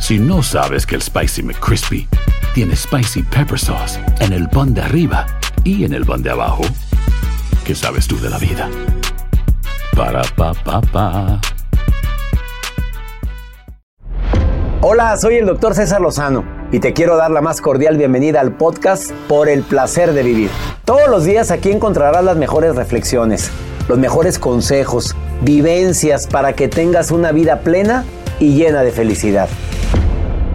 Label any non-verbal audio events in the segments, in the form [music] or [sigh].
Si no sabes que el Spicy McCrispy tiene Spicy Pepper Sauce en el pan de arriba y en el pan de abajo, ¿qué sabes tú de la vida? Para, pa, pa, pa. Hola, soy el doctor César Lozano y te quiero dar la más cordial bienvenida al podcast Por el placer de vivir. Todos los días aquí encontrarás las mejores reflexiones, los mejores consejos, vivencias para que tengas una vida plena y llena de felicidad.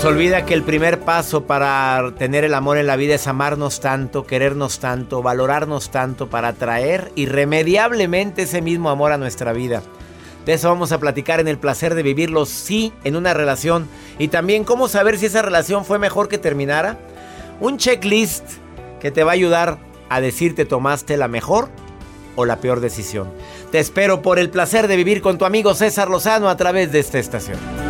Nos olvida que el primer paso para tener el amor en la vida es amarnos tanto, querernos tanto, valorarnos tanto para atraer irremediablemente ese mismo amor a nuestra vida. De eso vamos a platicar en el placer de vivirlo sí en una relación y también cómo saber si esa relación fue mejor que terminara. Un checklist que te va a ayudar a decirte tomaste la mejor o la peor decisión. Te espero por el placer de vivir con tu amigo César Lozano a través de esta estación.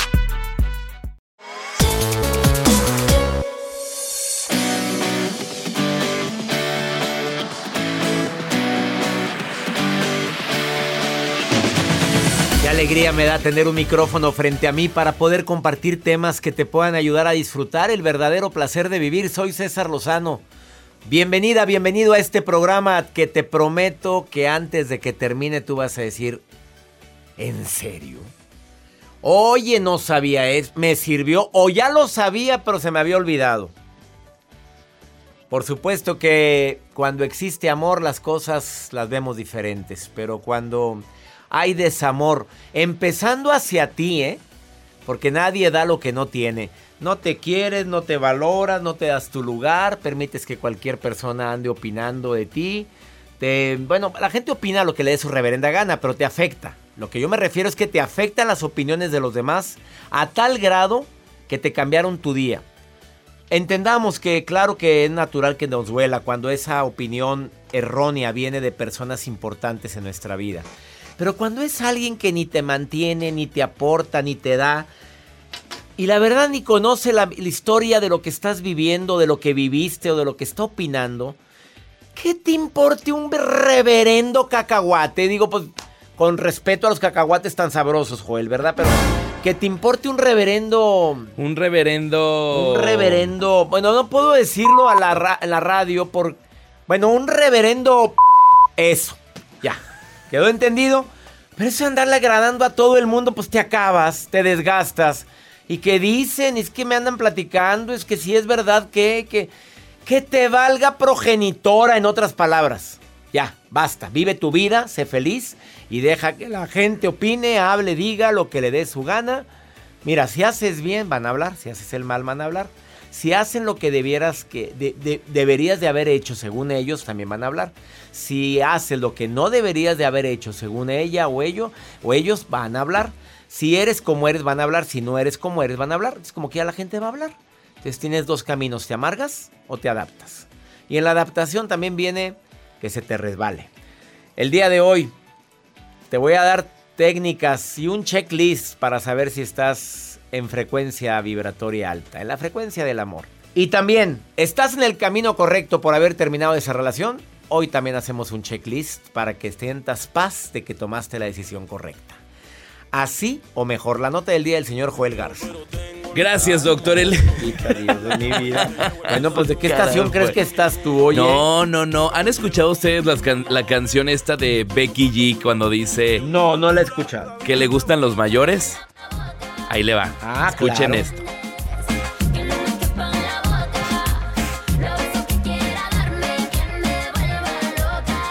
Alegría me da tener un micrófono frente a mí para poder compartir temas que te puedan ayudar a disfrutar el verdadero placer de vivir. Soy César Lozano. Bienvenida, bienvenido a este programa que te prometo que antes de que termine tú vas a decir, ¿en serio? Oye, no sabía, es, me sirvió o ya lo sabía pero se me había olvidado. Por supuesto que cuando existe amor las cosas las vemos diferentes, pero cuando hay desamor, empezando hacia ti, ¿eh? porque nadie da lo que no tiene. No te quieres, no te valoras, no te das tu lugar, permites que cualquier persona ande opinando de ti. Te, bueno, la gente opina lo que le dé su reverenda gana, pero te afecta. Lo que yo me refiero es que te afectan las opiniones de los demás a tal grado que te cambiaron tu día. Entendamos que claro que es natural que nos duela cuando esa opinión errónea viene de personas importantes en nuestra vida. Pero cuando es alguien que ni te mantiene, ni te aporta, ni te da, y la verdad ni conoce la, historia de lo que estás viviendo, de lo que viviste o de lo que está opinando, ¿qué te importe un reverendo cacahuate? Digo, pues con respeto a los cacahuates tan sabrosos, Joel, ¿verdad? Pero que te importe un reverendo... Un reverendo... Un reverendo... Bueno, no puedo decirlo a la, la radio por... Bueno, un reverendo... Eso. Ya. ¿Quedó entendido? Pero eso andarle agradando a todo el mundo, pues te acabas, te desgastas. Y que dicen, es que me andan platicando, es que si es verdad que, que, que te valga progenitora, en otras palabras. Ya, basta, vive tu vida, sé feliz y deja que la gente opine, hable, diga lo que le dé su gana. Mira, si haces bien, van a hablar, si haces el mal, van a hablar. Si hacen lo que debieras que deberías de haber hecho según ellos, también van a hablar. Si haces lo que no deberías de haber hecho según ella o ellos, o ellos van a hablar. Si eres como eres, van a hablar. Si no eres como eres, van a hablar. Es como que ya la gente va a hablar. Entonces tienes dos caminos, te amargas o te adaptas. Y en la adaptación también viene que se te resbale. El día de hoy te voy a dar técnicas y un checklist para saber si estás en frecuencia vibratoria alta, en la frecuencia del amor. Y también, ¿estás en el camino correcto por haber terminado esa relación? Hoy también hacemos un checklist para que sientas paz de que tomaste la decisión correcta. Así o mejor, la nota del día del señor Joel Garza. Gracias, doctor. El... mi vida. Bueno, pues ¿de qué estación crees que estás tú, oye? No, no, no. ¿Han escuchado ustedes la canción esta de Becky G cuando dice... No, no la he escuchado. ¿Que le gustan los mayores? Ahí le va. Ah, Escuchen esto.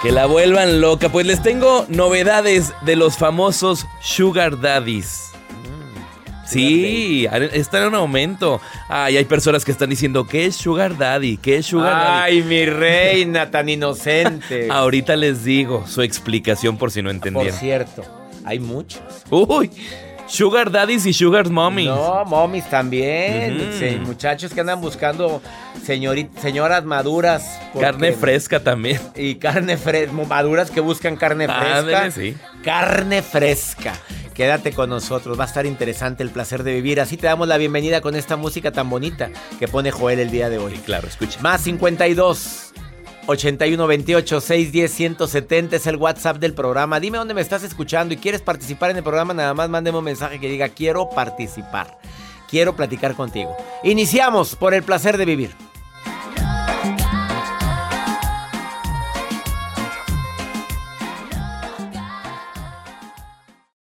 Que la vuelvan loca. Pues les tengo novedades de los famosos Sugar Daddies. Mm, sí, está en un aumento. Ay, hay personas que están diciendo, ¿qué es Sugar Daddy? ¿Qué es Sugar Daddy? Ay, mi reina tan inocente. [laughs] Ahorita les digo su explicación por si no entendieron. Por cierto, hay muchos. Uy, Sugar daddies y sugar mommies. No, mommies también. sí, muchachos que andan buscando señoras maduras. Carne fresca también. Y carne fresca, maduras que buscan carne fresca. sí. Carne fresca. Quédate con nosotros, va a estar interesante el placer de vivir. Así te damos la bienvenida con esta música tan bonita que pone Joel el día de hoy. claro, escucha. Más 52 8128 610 170 es el WhatsApp del programa. Dime dónde me estás escuchando y quieres participar en el programa, nada más mándeme un mensaje que diga quiero participar. Quiero platicar contigo. Iniciamos por el placer de vivir.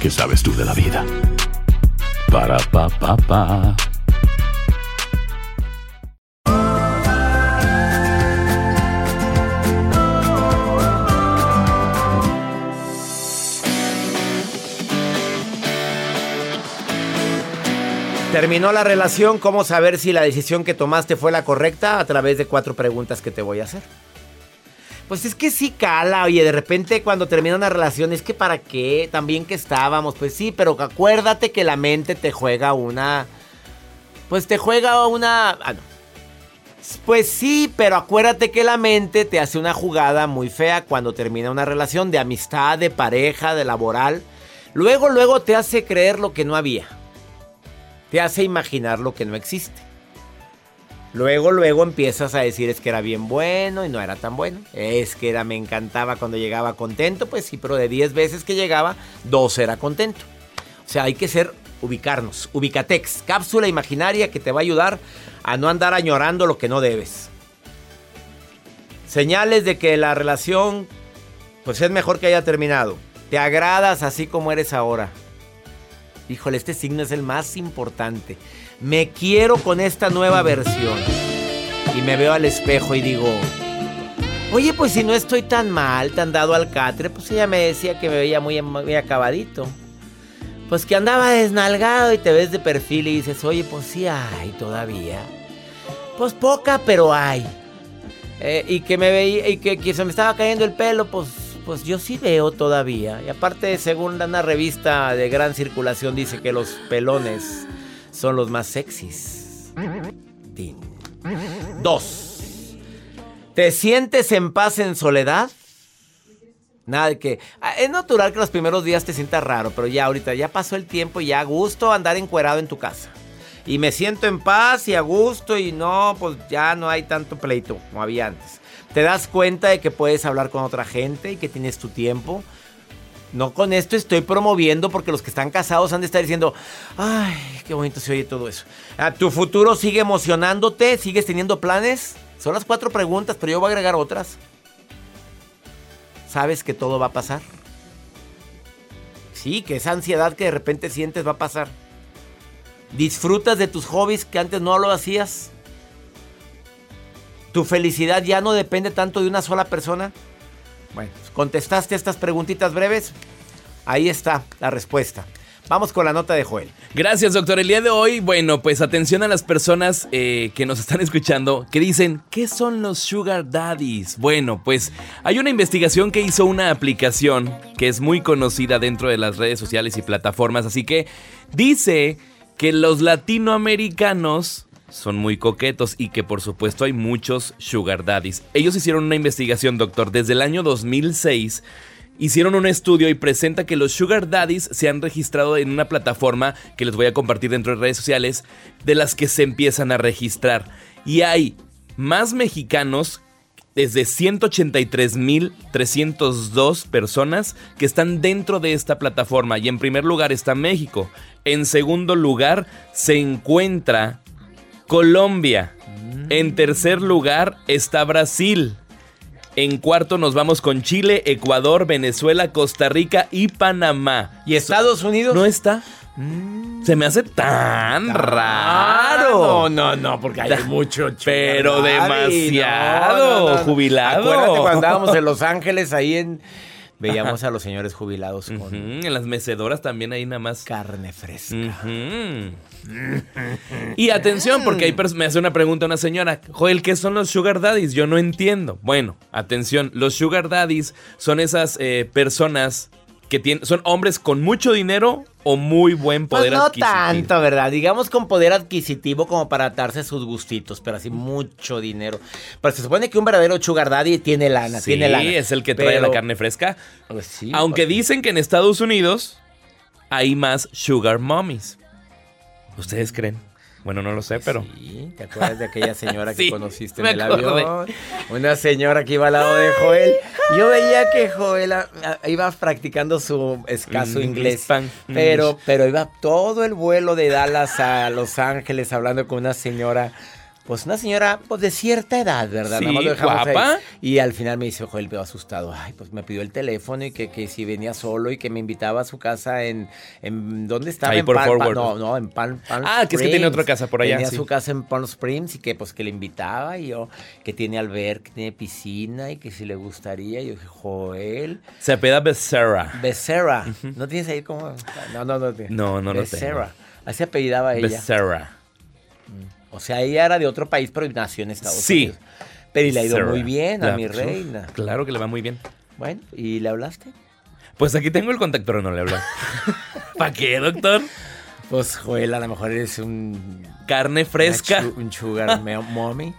¿Qué sabes tú de la vida? Para pa pa pa. Terminó la relación, ¿cómo saber si la decisión que tomaste fue la correcta? A través de cuatro preguntas que te voy a hacer. Pues es que sí cala, oye, de repente cuando termina una relación, es que para qué, también que estábamos, pues sí, pero acuérdate que la mente te juega una... Pues te juega una... Ah, no. Pues sí, pero acuérdate que la mente te hace una jugada muy fea cuando termina una relación de amistad, de pareja, de laboral. Luego, luego te hace creer lo que no había. Te hace imaginar lo que no existe. Luego, luego empiezas a decir es que era bien bueno y no era tan bueno. Es que era, me encantaba cuando llegaba contento, pues sí, pero de 10 veces que llegaba, dos era contento. O sea, hay que ser, ubicarnos. Ubicatex, cápsula imaginaria que te va a ayudar a no andar añorando lo que no debes. Señales de que la relación, pues es mejor que haya terminado. Te agradas así como eres ahora. Híjole, este signo es el más importante. Me quiero con esta nueva versión. Y me veo al espejo y digo, oye, pues si no estoy tan mal, tan dado al catre, pues ella me decía que me veía muy, acabadito. Pues que andaba desnalgado y te ves de perfil y dices, oye, pues sí hay todavía. Pues poca, pero hay. Eh, y que me veía, y que, que, se me estaba cayendo el pelo, pues, pues yo sí veo todavía. Y aparte, según una revista de gran circulación, dice que los pelones son los más sexys. Dos. ¿Te sientes en paz en soledad? Nada que. Ah, es natural que los primeros días te sientas raro, pero ya ahorita ya pasó el tiempo y ya gusto andar encuerado en tu casa. Y me siento en paz y a gusto y no, pues ya no hay tanto pleito como había antes. Te das cuenta de que puedes hablar con otra gente y que tienes tu tiempo. No con esto estoy promoviendo porque los que están casados han de estar diciendo, ay, qué bonito se oye todo eso. Ah, ¿Tu futuro sigue emocionándote? ¿Sigues teniendo planes? Son las cuatro preguntas, pero yo voy a agregar otras. ¿Sabes que todo va a pasar? Sí, que esa ansiedad que de repente sientes va a pasar. ¿Disfrutas de tus hobbies que antes no lo hacías? ¿Tu felicidad ya no depende tanto de una sola persona? Bueno, contestaste estas preguntitas breves. Ahí está la respuesta. Vamos con la nota de Joel. Gracias, doctor. El día de hoy, bueno, pues atención a las personas eh, que nos están escuchando que dicen, ¿qué son los sugar daddies? Bueno, pues hay una investigación que hizo una aplicación que es muy conocida dentro de las redes sociales y plataformas, así que dice que los latinoamericanos son muy coquetos y que por supuesto hay muchos sugar daddies. Ellos hicieron una investigación, doctor, desde el año 2006. Hicieron un estudio y presenta que los sugar daddies se han registrado en una plataforma que les voy a compartir dentro de redes sociales, de las que se empiezan a registrar. Y hay más mexicanos desde 183.302 personas que están dentro de esta plataforma. Y en primer lugar está México. En segundo lugar se encuentra Colombia. En tercer lugar está Brasil. En cuarto nos vamos con Chile, Ecuador, Venezuela, Costa Rica y Panamá. ¿Y Estados Unidos? ¿No está? Se me hace tan raro. No, no, no, porque hay mucho Pero demasiado jubilado. Acuérdate cuando andábamos en Los Ángeles ahí en Veíamos a los señores jubilados con... En las mecedoras también hay nada más... Carne fresca. y atención, porque ahí me hace una pregunta una señora. Joel, ¿qué son los sugar daddies? Yo no entiendo. Bueno, atención. Los sugar daddies son esas eh, personas que tienen, son hombres con mucho dinero o muy buen pues poder no adquisitivo. No tanto, ¿verdad? Digamos con poder adquisitivo como para darse sus gustitos, pero así mucho dinero. Pero se supone que un verdadero sugar daddy tiene lana, sí, tiene lana. es el que trae la carne fresca. Pues sí, Aunque pues dicen que en Estados Unidos hay más sugar mommies. ¿Ustedes creen? Bueno, no lo sé, pero. Sí, ¿te acuerdas de aquella señora [laughs] que conociste en el avión? Una señora que iba al lado de Joel. Yo veía que Joel iba practicando su escaso inglés. Pero, pero iba todo el vuelo de Dallas a Los Ángeles hablando con una señora pues una señora pues de cierta edad, ¿verdad? Sí, guapa. Y al final me dice, Joel, veo asustado. Ay, pues me pidió el teléfono y que, que si venía solo y que me invitaba a su casa en, en ¿dónde estaba? Ahí en por Palm, forward. no, no, en Palm, Palm Ah, que es que tiene otra casa por allá. Tenía sí. su casa en Palm Springs y que pues que le invitaba y yo, que tiene alberca, que tiene piscina y que si le gustaría. Y yo dije, Joel. Se apela Becerra. Becerra. ¿No tienes ahí como? No, no, no. No, no lo Becerra. Así apellidaba ella. Becerra. O sea, ella era de otro país, pero nació en Estados Sí. Unidos. Pero y le ha ido muy bien a La- mi reina. Claro que le va muy bien. Bueno, ¿y le hablaste? Pues aquí tengo el contacto, pero no le hablo. [laughs] ¿Para qué, doctor? Pues, Joel, a lo mejor eres un... Carne fresca. chu- un sugar mommy.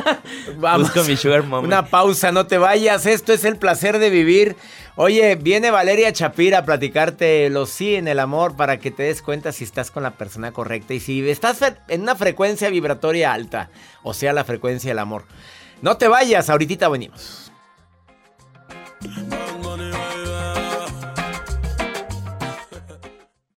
[laughs] Vamos. Busco mi sugar mommy. Una pausa, no te vayas. Esto es el placer de vivir. Oye, viene Valeria Chapira a platicarte los sí en el amor para que te des cuenta si estás con la persona correcta y si estás en una frecuencia vibratoria alta, o sea, la frecuencia del amor. No te vayas, ahorita venimos.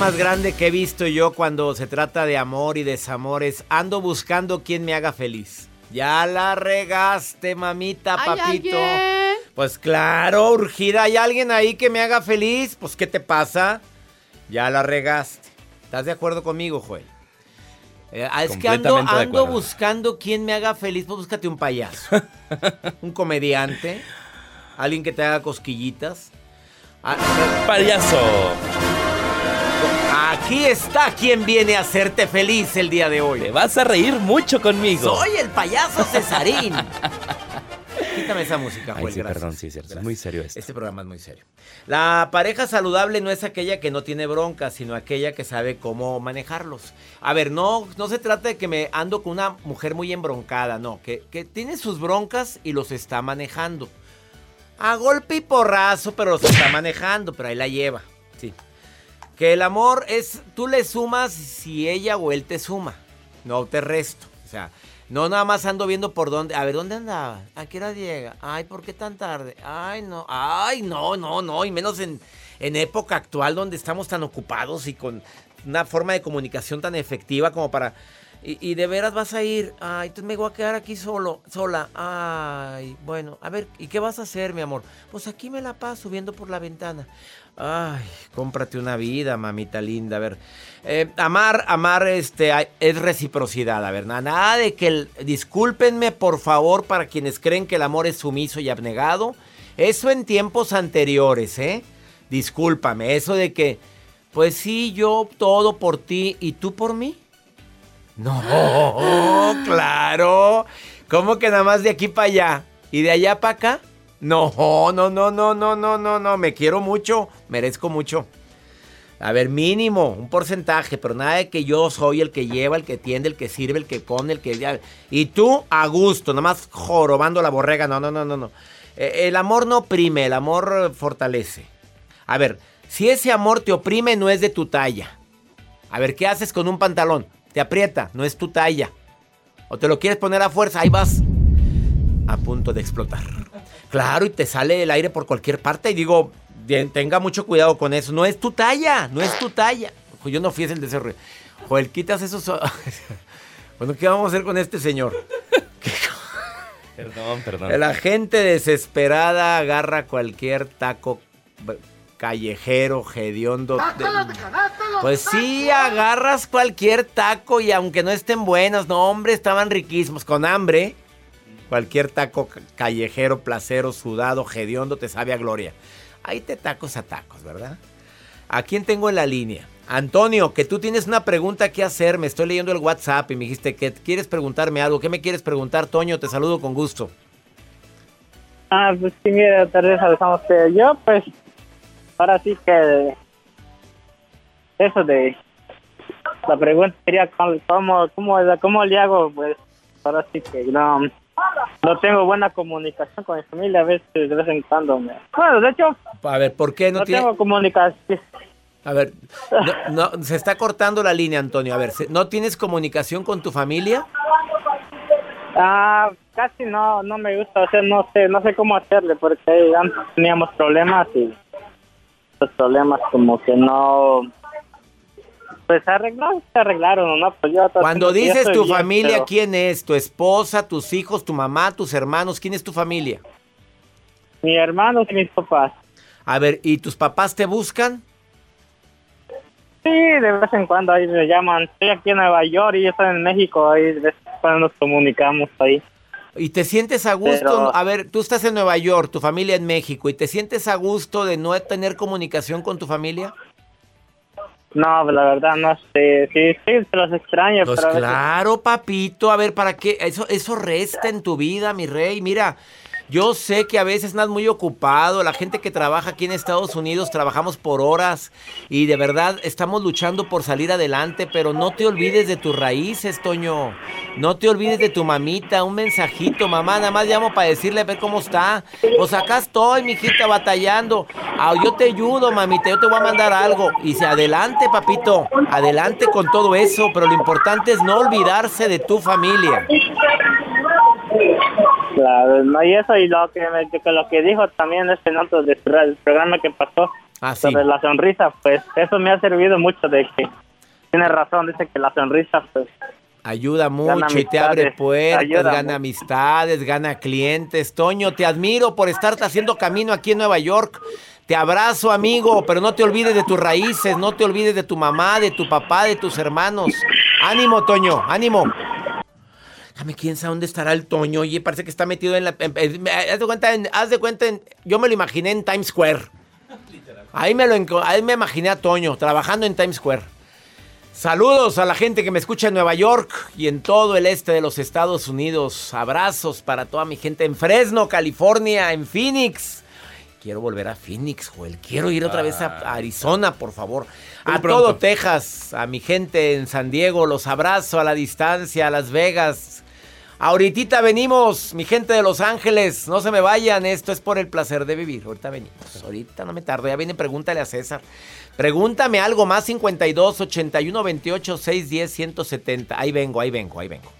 Más grande que he visto yo cuando se trata de amor y desamor es ando buscando quien me haga feliz. Ya la regaste, mamita, ¿Hay papito. Pues claro, urgida, ¿hay alguien ahí que me haga feliz? Pues ¿qué te pasa? Ya la regaste. ¿Estás de acuerdo conmigo, Joel? Eh, es que ando, ando buscando quien me haga feliz. Pues búscate un payaso. [laughs] un comediante. Alguien que te haga cosquillitas. Ah, Payaso. Aquí está quien viene a hacerte feliz el día de hoy. Te vas a reír mucho conmigo. Soy el payaso Cesarín. [laughs] Quítame esa música, Ay, Joel, sí, gracias. perdón, sí, es cierto, es muy serio esto. Este programa es muy serio. La pareja saludable no es aquella que no tiene broncas, sino aquella que sabe cómo manejarlos. A ver, no, no se trata de que me ando con una mujer muy embroncada, no, que, que tiene sus broncas y los está manejando. A golpe y porrazo, pero los está manejando, pero ahí la lleva. Sí. Que el amor es, tú le sumas si ella o él te suma, no te resto. O sea, no nada más ando viendo por dónde, a ver, ¿dónde andaba? ¿A qué hora? Ay, ¿por qué tan tarde? Ay, no, ay, no, no, no, y menos en, en época actual donde estamos tan ocupados y con una forma de comunicación tan efectiva como para... Y, y de veras vas a ir, ay, entonces me voy a quedar aquí solo, sola, ay, bueno, a ver, ¿y qué vas a hacer, mi amor? Pues aquí me la paso viendo por la ventana. Ay, cómprate una vida, mamita linda. A ver, eh, amar, amar este, es reciprocidad, a ver, nada, nada de que, el- discúlpenme por favor para quienes creen que el amor es sumiso y abnegado. Eso en tiempos anteriores, ¿eh? Discúlpame, eso de que, pues sí, yo todo por ti y tú por mí. No, [gasps] claro. ¿Cómo que nada más de aquí para allá y de allá para acá? No, no, no, no, no, no, no, no. Me quiero mucho, merezco mucho. A ver, mínimo, un porcentaje, pero nada de que yo soy el que lleva, el que tiende, el que sirve, el que pone, el que... Y tú a gusto, nada más jorobando la borrega. No, no, no, no, no. Eh, El amor no oprime, el amor eh, fortalece. A ver, si ese amor te oprime, no es de tu talla. A ver, ¿qué haces con un pantalón? Te aprieta, no es tu talla. O te lo quieres poner a fuerza, ahí vas. A punto de explotar. Claro, y te sale el aire por cualquier parte. Y digo, bien, tenga mucho cuidado con eso. No es tu talla, no es tu talla. Yo no fui el deseo. Joel, quitas esos. [laughs] bueno, ¿qué vamos a hacer con este señor? [laughs] Perdón, perdón. La gente desesperada agarra cualquier taco callejero, hediondo. de- Pues sí, agarras cualquier taco y aunque no estén buenos, no, hombre, estaban riquísimos. Con hambre, cualquier taco ca- callejero, placero, sudado, hediondo, te sabe a gloria. Ahí te tacos a tacos, ¿verdad? ¿A quién tengo en la línea? Antonio, que tú tienes una pregunta que hacer. Me estoy leyendo el WhatsApp y me dijiste que quieres preguntarme algo. ¿Qué me quieres preguntar, Toño? Te saludo con gusto. Ah, pues sí, mira, Teresa, pensamos que yo, pues, ahora sí que eso de la pregunta sería cómo, cómo le hago, pues, ahora sí que no, no tengo buena comunicación con mi familia, a veces de vez en cuando me... Bueno, de hecho, A ver, ¿por qué no, no, tiene...? tengo comunicación. A ver, no, no, se está cortando la línea, Antonio. A ver, ¿se- ¿no tienes comunicación con tu familia? Ah, casi no, no me gusta, o sea, no sé, no sé cómo hacerle, porque antes teníamos problemas y los problemas como que no, pues arreglaron, se arreglaron, ¿no? Pues yo Cuando dices tu bien, familia, pero ¿quién es? ¿Tu esposa, tus hijos, tu mamá, tus hermanos? ¿Quién es tu familia? Mi hermano y mis papás. A ver, ¿y tus papás te buscan? Sí, de vez en cuando ahí me llaman. Estoy aquí en Nueva York y yo estoy en México, ahí de vez en cuando nos comunicamos ahí. ¿Y te sientes a gusto? Pero- A ver, tú estás en Nueva York, tu familia en México, ¿y te sientes a gusto de no tener comunicación con tu familia? No, pues, la verdad no sé, sí, sí, se los extraño, Pues pero a veces- claro, papito, a ver, ¿para qué? Eso, eso resta en tu vida, mi rey. Mira, yo sé que a veces andas muy ocupado. La gente que trabaja aquí en Estados Unidos trabajamos por horas y de verdad estamos luchando por salir adelante, pero no te olvides de tus raíces, Toño. No te olvides de tu mamita, un mensajito, mamá, nada más llamo para decirle a ver cómo está. Pues acá estoy, mijita, batallando. Ah, yo te ayudo, mamita, yo te voy a mandar algo. Y si adelante, papito, adelante con todo eso, pero lo importante es no olvidarse de tu familia. Claro, no, y eso y lo que, lo que dijo también este en otro de- el programa que pasó Ah, sí. sobre la sonrisa, pues eso me ha servido mucho de que tiene razón, dice que la sonrisa pues Ayuda mucho y te abre puertas, ayuda gana amistades, gana clientes. Toño, te admiro por estarte haciendo camino aquí en Nueva York. Te abrazo, amigo, pero no te olvides de tus raíces, no te olvides de tu mamá, de tu papá, de tus hermanos. Ánimo, Toño, ánimo. Déjame, quién sabe dónde estará el Toño. Oye, parece que está metido en la. en- en- haz de cuenta, en- haz de cuenta en- yo me lo imaginé en Times Square. Ahí me lo ahí me imaginé a Toño trabajando en Times Square. Saludos a la gente que me escucha en Nueva York y en todo el este de los Estados Unidos. Abrazos para toda mi gente en Fresno, California, en Phoenix. Quiero volver a Phoenix, Joel. Quiero ir otra vez a Arizona, por favor. Muy A pronto. todo Texas, a mi gente en San Diego, los abrazo a la distancia, a Las Vegas. Ahorita venimos, mi gente de Los Ángeles. No se me vayan, esto es por el placer de vivir. Ahorita venimos. Ahorita no me tardo. Ya viene, pregúntale a César. Pregúntame algo más 52 81 28 610 170. Ahí vengo, ahí vengo, ahí vengo.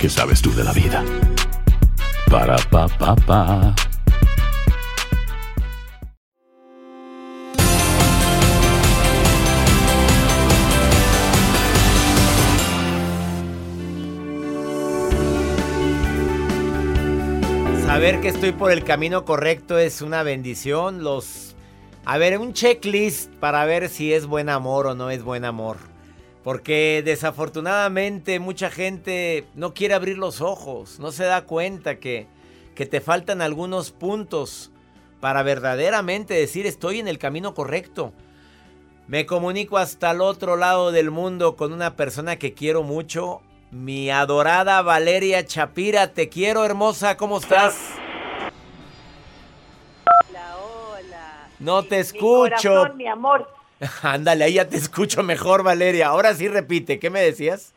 ¿qué sabes tú de la vida? Para, pa, pa. Saber que estoy por el camino correcto es una bendición. Los a ver, un checklist para ver si es buen amor o no es buen amor. Porque desafortunadamente mucha gente no quiere abrir los ojos, no se da cuenta que, que te faltan algunos puntos para verdaderamente decir estoy en el camino correcto. Me comunico hasta el otro lado del mundo con una persona que quiero mucho, mi adorada Valeria Chapira. Te quiero, hermosa, ¿cómo estás? Hola, hola. No te Mi escucho. corazón, mi amor. [laughs] Ándale, ahí ya te escucho mejor, Valeria. Ahora sí repite, ¿qué me decías?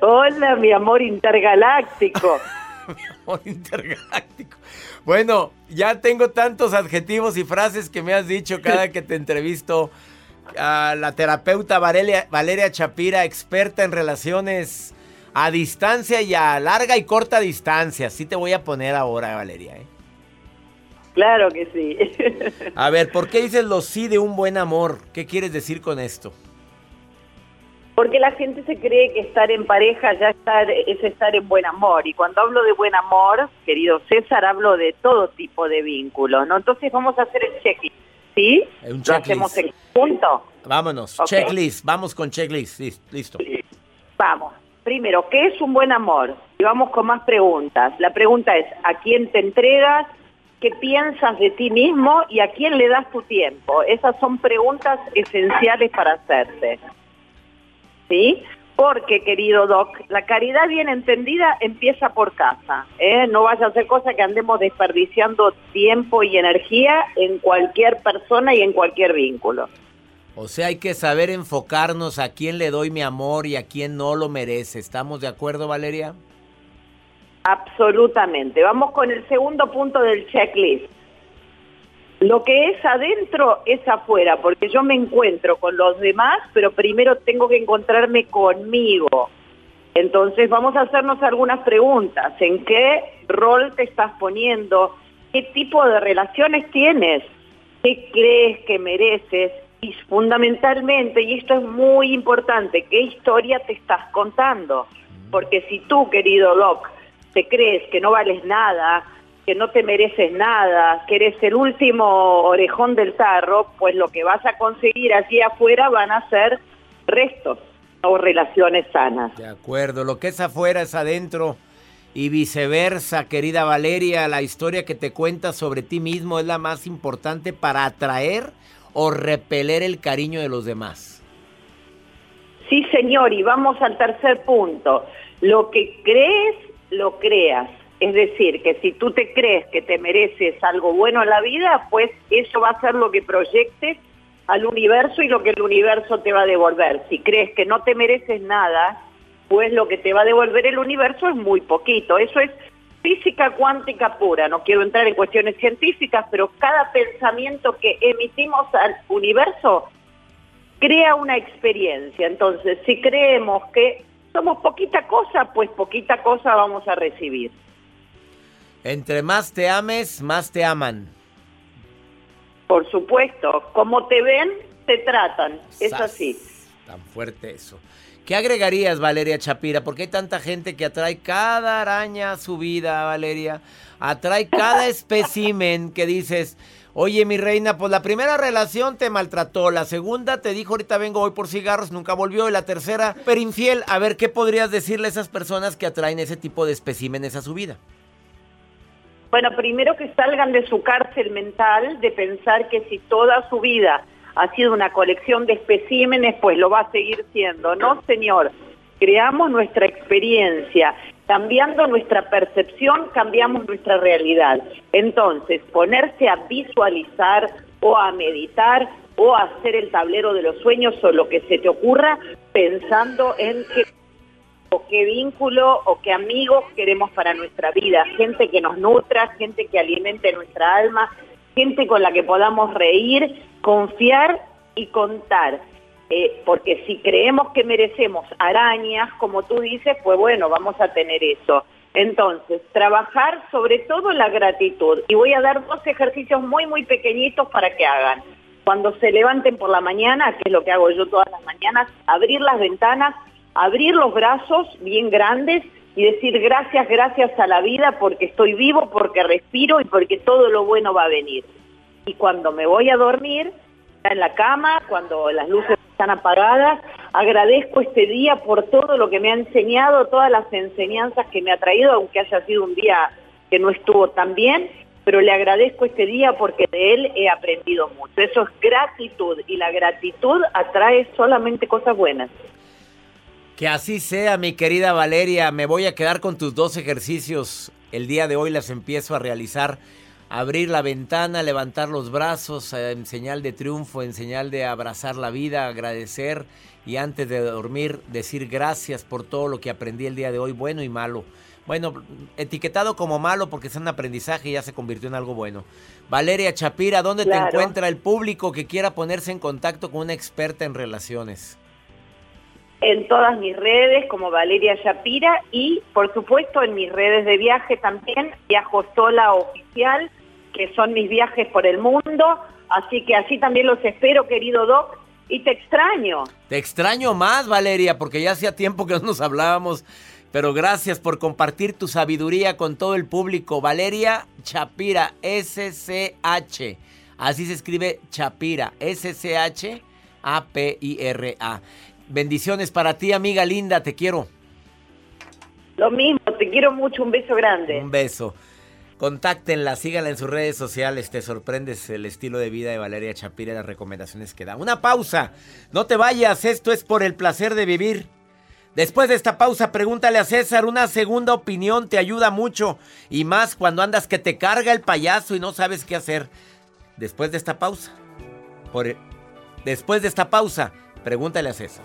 Hola, mi amor intergaláctico. [laughs] Amor intergaláctico. Bueno, ya tengo tantos adjetivos y frases que me has dicho cada que te entrevisto. A la terapeuta Valeria, Valeria Chapira, experta en relaciones a distancia y a larga y corta distancia. Sí te voy a poner ahora, Valeria. ¿eh? Claro que sí. [laughs] A ver, ¿por qué dices lo sí de un buen amor? ¿Qué quieres decir con esto? Porque la gente se cree que estar en pareja ya estar, es estar en buen amor. Y cuando hablo de buen amor, querido César, hablo de todo tipo de vínculos, ¿no? Entonces vamos a hacer el checklist, ¿sí? Un Lo checklist. hacemos en punto. Vámonos, Ok. checklist, vamos con checklist, Lis- listo. Vamos. Primero, ¿qué es un buen amor? Y vamos con más preguntas. La pregunta es, ¿a quién te entregas? ¿Qué piensas de ti mismo? ¿Y a quién le das tu tiempo? Esas son preguntas esenciales para hacerse. ¿Sí? Porque, querido Doc, la caridad bien entendida empieza por casa. ¿eh? No vaya a ser cosa que andemos desperdiciando tiempo y energía en cualquier persona y en cualquier vínculo. O sea, hay que saber enfocarnos a quién le doy mi amor y a quién no lo merece. ¿Estamos de acuerdo, Valeria? Absolutamente. Vamos con el segundo punto del checklist. Lo que es adentro es afuera, porque yo me encuentro con los demás, pero primero tengo que encontrarme conmigo. Entonces vamos a hacernos algunas preguntas. ¿En qué rol te estás poniendo? ¿Qué tipo de relaciones tienes? ¿Qué crees que mereces? Y fundamentalmente, y esto es muy importante, ¿qué historia te estás contando? Porque si tú, querido Doc, te crees que no vales nada, que no te mereces nada, que eres el último orejón del tarro, pues lo que vas a conseguir allí afuera van a ser restos o relaciones sanas. De acuerdo, lo que es afuera es adentro y viceversa, querida Valeria, la historia que te cuentas sobre ti mismo es la más importante para atraer o repeler el cariño de los demás. Sí, señor, y vamos al tercer punto. Lo que crees, lo creas. Es decir, que si tú te crees que te mereces algo bueno en la vida, pues eso va a ser lo que proyectes al universo y lo que el universo te va a devolver. Si crees que no te mereces nada, pues lo que te va a devolver el universo es muy poquito. Eso es física cuántica pura. No quiero entrar en cuestiones científicas, pero cada pensamiento que emitimos al universo crea una experiencia. Entonces, si creemos que somos poquita cosa, pues poquita cosa vamos a recibir. Entre más te ames, más te aman. Por supuesto, como te ven, te tratan. Es Sas. así. Tan fuerte eso. ¿Qué agregarías, Valeria Chapira? Porque hay tanta gente que atrae cada araña a su vida, Valeria. Atrae cada [laughs] espécimen que dices, oye, mi reina, pues la primera relación te maltrató, la segunda te dijo, ahorita vengo, voy por cigarros, nunca volvió, y la tercera, pero infiel. A ver, ¿qué podrías decirle a esas personas que atraen ese tipo de especímenes a su vida? Bueno, primero que salgan de su cárcel mental de pensar que si toda su vida ha sido una colección de especímenes, pues lo va a seguir siendo. No, señor. Creamos nuestra experiencia. Cambiando nuestra percepción, cambiamos nuestra realidad. Entonces, ponerse a visualizar o a meditar o a hacer el tablero de los sueños o lo que se te ocurra pensando en que o qué vínculo o qué amigos queremos para nuestra vida. Gente que nos nutra, gente que alimente nuestra alma, gente con la que podamos reír, confiar y contar. Eh, porque si creemos que merecemos arañas, como tú dices, pues bueno, vamos a tener eso. Entonces, trabajar sobre todo la gratitud. Y voy a dar dos ejercicios muy, muy pequeñitos para que hagan. Cuando se levanten por la mañana, que es lo que hago yo todas las mañanas, abrir las ventanas, abrir los brazos bien grandes y decir gracias, gracias a la vida porque estoy vivo, porque respiro y porque todo lo bueno va a venir. Y cuando me voy a dormir, en la cama, cuando las luces están apagadas, agradezco este día por todo lo que me ha enseñado, todas las enseñanzas que me ha traído, aunque haya sido un día que no estuvo tan bien, pero le agradezco este día porque de él he aprendido mucho. Eso es gratitud y la gratitud atrae solamente cosas buenas. Que así sea, mi querida Valeria. Me voy a quedar con tus dos ejercicios. El día de hoy las empiezo a realizar. Abrir la ventana, levantar los brazos eh, en señal de triunfo, en señal de abrazar la vida, agradecer y antes de dormir decir gracias por todo lo que aprendí el día de hoy, bueno y malo. Bueno, etiquetado como malo porque es un aprendizaje y ya se convirtió en algo bueno. Valeria Chapira, ¿dónde te encuentra el público que quiera ponerse en contacto con una experta en relaciones? En todas mis redes como Valeria Chapira y por supuesto en mis redes de viaje también, Viajo Sola Oficial, que son mis viajes por el mundo. Así que así también los espero, querido Doc, y te extraño. Te extraño más, Valeria, porque ya hacía tiempo que no nos hablábamos. Pero gracias por compartir tu sabiduría con todo el público. Valeria Chapira, S-C-H. Así se escribe Chapira, S-C-H-A-P-I-R-A. Bendiciones para ti, amiga linda, te quiero. Lo mismo, te quiero mucho, un beso grande. Un beso. Contáctenla, síganla en sus redes sociales. Te sorprendes el estilo de vida de Valeria Chapira y las recomendaciones que da. Una pausa. No te vayas. Esto es por el placer de vivir. Después de esta pausa, pregúntale a César. Una segunda opinión te ayuda mucho. Y más cuando andas que te carga el payaso y no sabes qué hacer. Después de esta pausa. Por Después de esta pausa, pregúntale a César.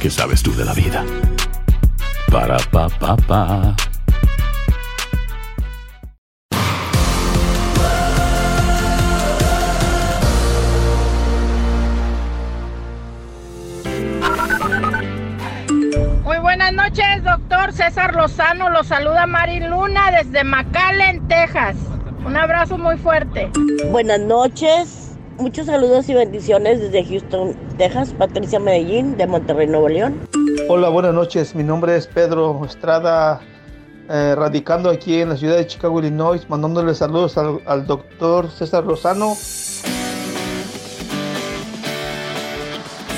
¿Qué sabes tú de la vida? Para pa pa pa. Muy buenas noches, doctor César Lozano. Lo saluda Mari Luna desde McAllen, Texas. Un abrazo muy fuerte. Buenas noches. Muchos saludos y bendiciones desde Houston, Texas, Patricia Medellín, de Monterrey, Nuevo León. Hola, buenas noches. Mi nombre es Pedro Estrada, eh, radicando aquí en la ciudad de Chicago, Illinois, mandándole saludos al, doctor César Rosano.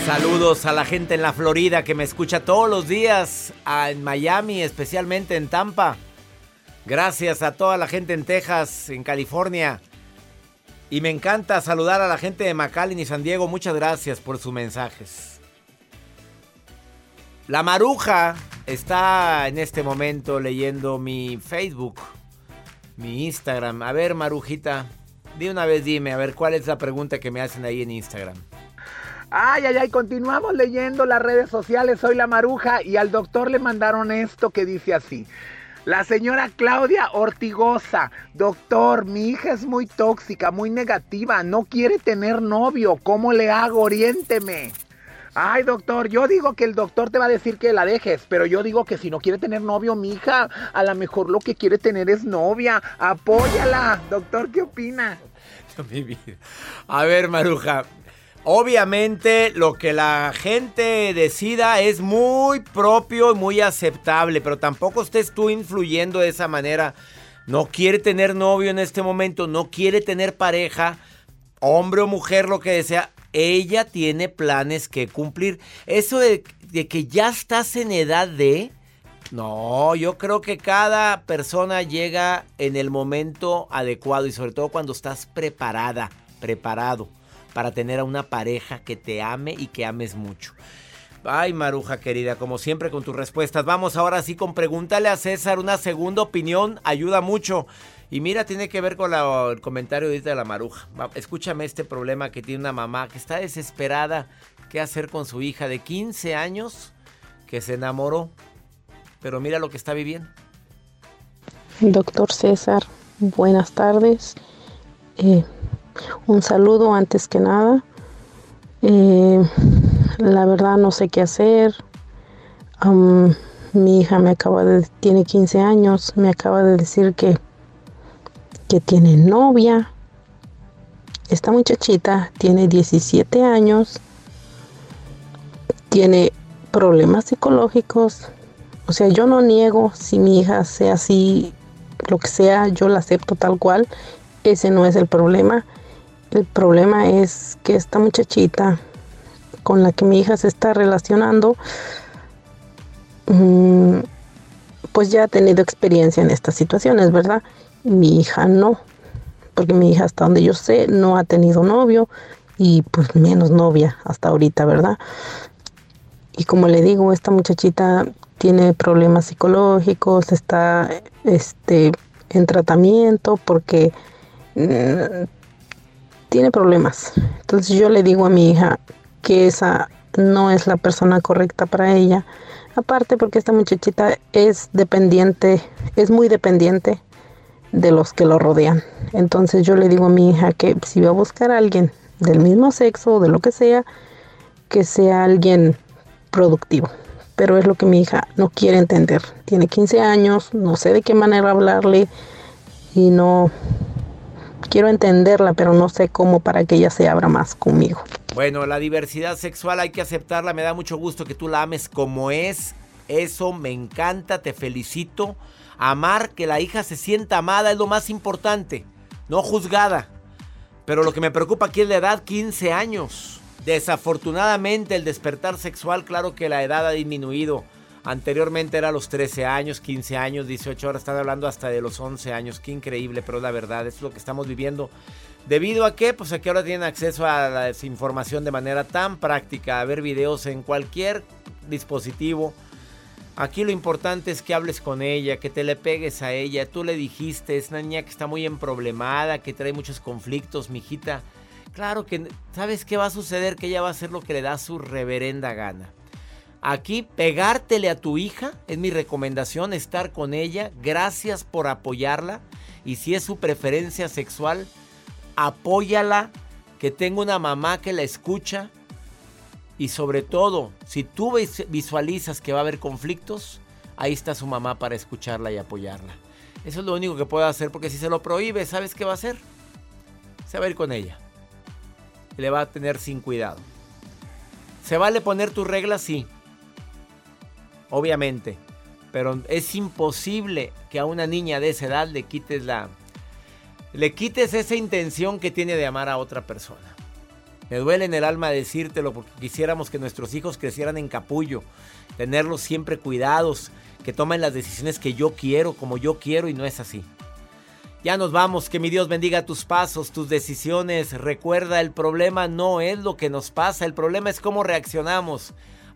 Saludos a la gente en la Florida que me escucha todos los días, en Miami, especialmente en Tampa. Gracias a toda la gente en Texas, en California. Y me encanta saludar a la gente de McAllen y San Diego. Muchas gracias por sus mensajes. La Maruja está en este momento leyendo mi Facebook, mi Instagram. A ver, Marujita, de una vez dime, a ver, ¿cuál es la pregunta que me hacen ahí en Instagram? Ay, ay, ay, continuamos leyendo las redes sociales. Soy la Maruja y al doctor le mandaron esto que dice así. La señora Claudia Ortigosa, doctor, mi hija es muy tóxica, muy negativa, no quiere tener novio, ¿cómo le hago? Oriénteme. Ay, doctor, yo digo que el doctor te va a decir que la dejes, pero yo digo que si no quiere tener novio, mi hija, a lo mejor lo que quiere tener es novia. Apóyala. Doctor, ¿qué opina? [laughs] A ver, Maruja. Obviamente lo que la gente decida es muy propio y muy aceptable, pero tampoco estés tú influyendo de esa manera. No quiere tener novio en este momento, no quiere tener pareja, hombre o mujer, lo que desea. Ella tiene planes que cumplir. Eso de, de que ya estás en edad de... No, yo creo que cada persona llega en el momento adecuado y sobre todo cuando estás preparada, preparado para tener a una pareja que te ame y que ames mucho. Ay, Maruja querida, como siempre con tus respuestas. Vamos ahora sí con pregúntale a César una segunda opinión, ayuda mucho. Y mira, tiene que ver con el comentario de la Maruja. escúchame este problema que tiene una mamá que está desesperada. ¿Qué hacer con su hija de 15 años que se enamoró? Pero mira lo que está viviendo. Doctor César, buenas tardes. Eh, un saludo antes que nada. Eh, la verdad no sé qué hacer. mi hija me acaba de, tiene 15 años, me acaba de decir que, que tiene novia. Esta muchachita tiene 17 años, tiene problemas psicológicos, o sea, yo no niego si mi hija sea así, lo que sea, yo la acepto tal cual. Ese no es el problema. El problema es que esta muchachita con la que mi hija se está relacionando, mm, pues ya ha tenido experiencia en estas situaciones, ¿verdad? Mi hija no, porque mi hija hasta donde yo sé no ha tenido novio y pues menos novia hasta ahorita, ¿verdad? Y como le digo, esta muchachita tiene problemas psicológicos, está este, en tratamiento porque mm, tiene problemas. Entonces yo le digo a mi hija que esa no es la persona correcta para ella. Aparte porque esta muchachita es dependiente, es muy dependiente de los que lo rodean. Entonces yo le digo a mi hija que si va a buscar a alguien del mismo sexo o de lo que sea, que sea alguien productivo pero es lo que mi hija no quiere entender. Tiene 15 años, no sé de qué manera hablarle y no quiero entenderla, pero no sé cómo para que ella se abra más conmigo. Bueno, la diversidad sexual hay que aceptarla, me da mucho gusto que tú la ames como es. Eso me encanta, te felicito. Amar, que la hija se sienta amada es lo más importante, no juzgada. Pero lo que me preocupa aquí es la edad, 15 años. Desafortunadamente el despertar sexual, claro que la edad ha disminuido. Anteriormente era los 13 años, 15 años, 18 horas, están hablando hasta de los 11 años. Qué increíble, pero la verdad es lo que estamos viviendo. ¿Debido a qué? Pues a que ahora tienen acceso a la información de manera tan práctica, a ver videos en cualquier dispositivo. Aquí lo importante es que hables con ella, que te le pegues a ella. Tú le dijiste, es una niña que está muy emproblemada, que trae muchos conflictos, mijita. Claro que, ¿sabes qué va a suceder? Que ella va a hacer lo que le da su reverenda gana. Aquí, pegártele a tu hija es mi recomendación, estar con ella. Gracias por apoyarla. Y si es su preferencia sexual, apóyala. Que tenga una mamá que la escucha. Y sobre todo, si tú visualizas que va a haber conflictos, ahí está su mamá para escucharla y apoyarla. Eso es lo único que puede hacer, porque si se lo prohíbe, ¿sabes qué va a hacer? Se va a ir con ella le va a tener sin cuidado. ¿Se vale poner tus reglas? Sí. Obviamente. Pero es imposible que a una niña de esa edad le quites la. Le quites esa intención que tiene de amar a otra persona. Me duele en el alma decírtelo porque quisiéramos que nuestros hijos crecieran en capullo, tenerlos siempre cuidados, que tomen las decisiones que yo quiero, como yo quiero y no es así. Ya nos vamos, que mi Dios bendiga tus pasos, tus decisiones. Recuerda, el problema no es lo que nos pasa, el problema es cómo reaccionamos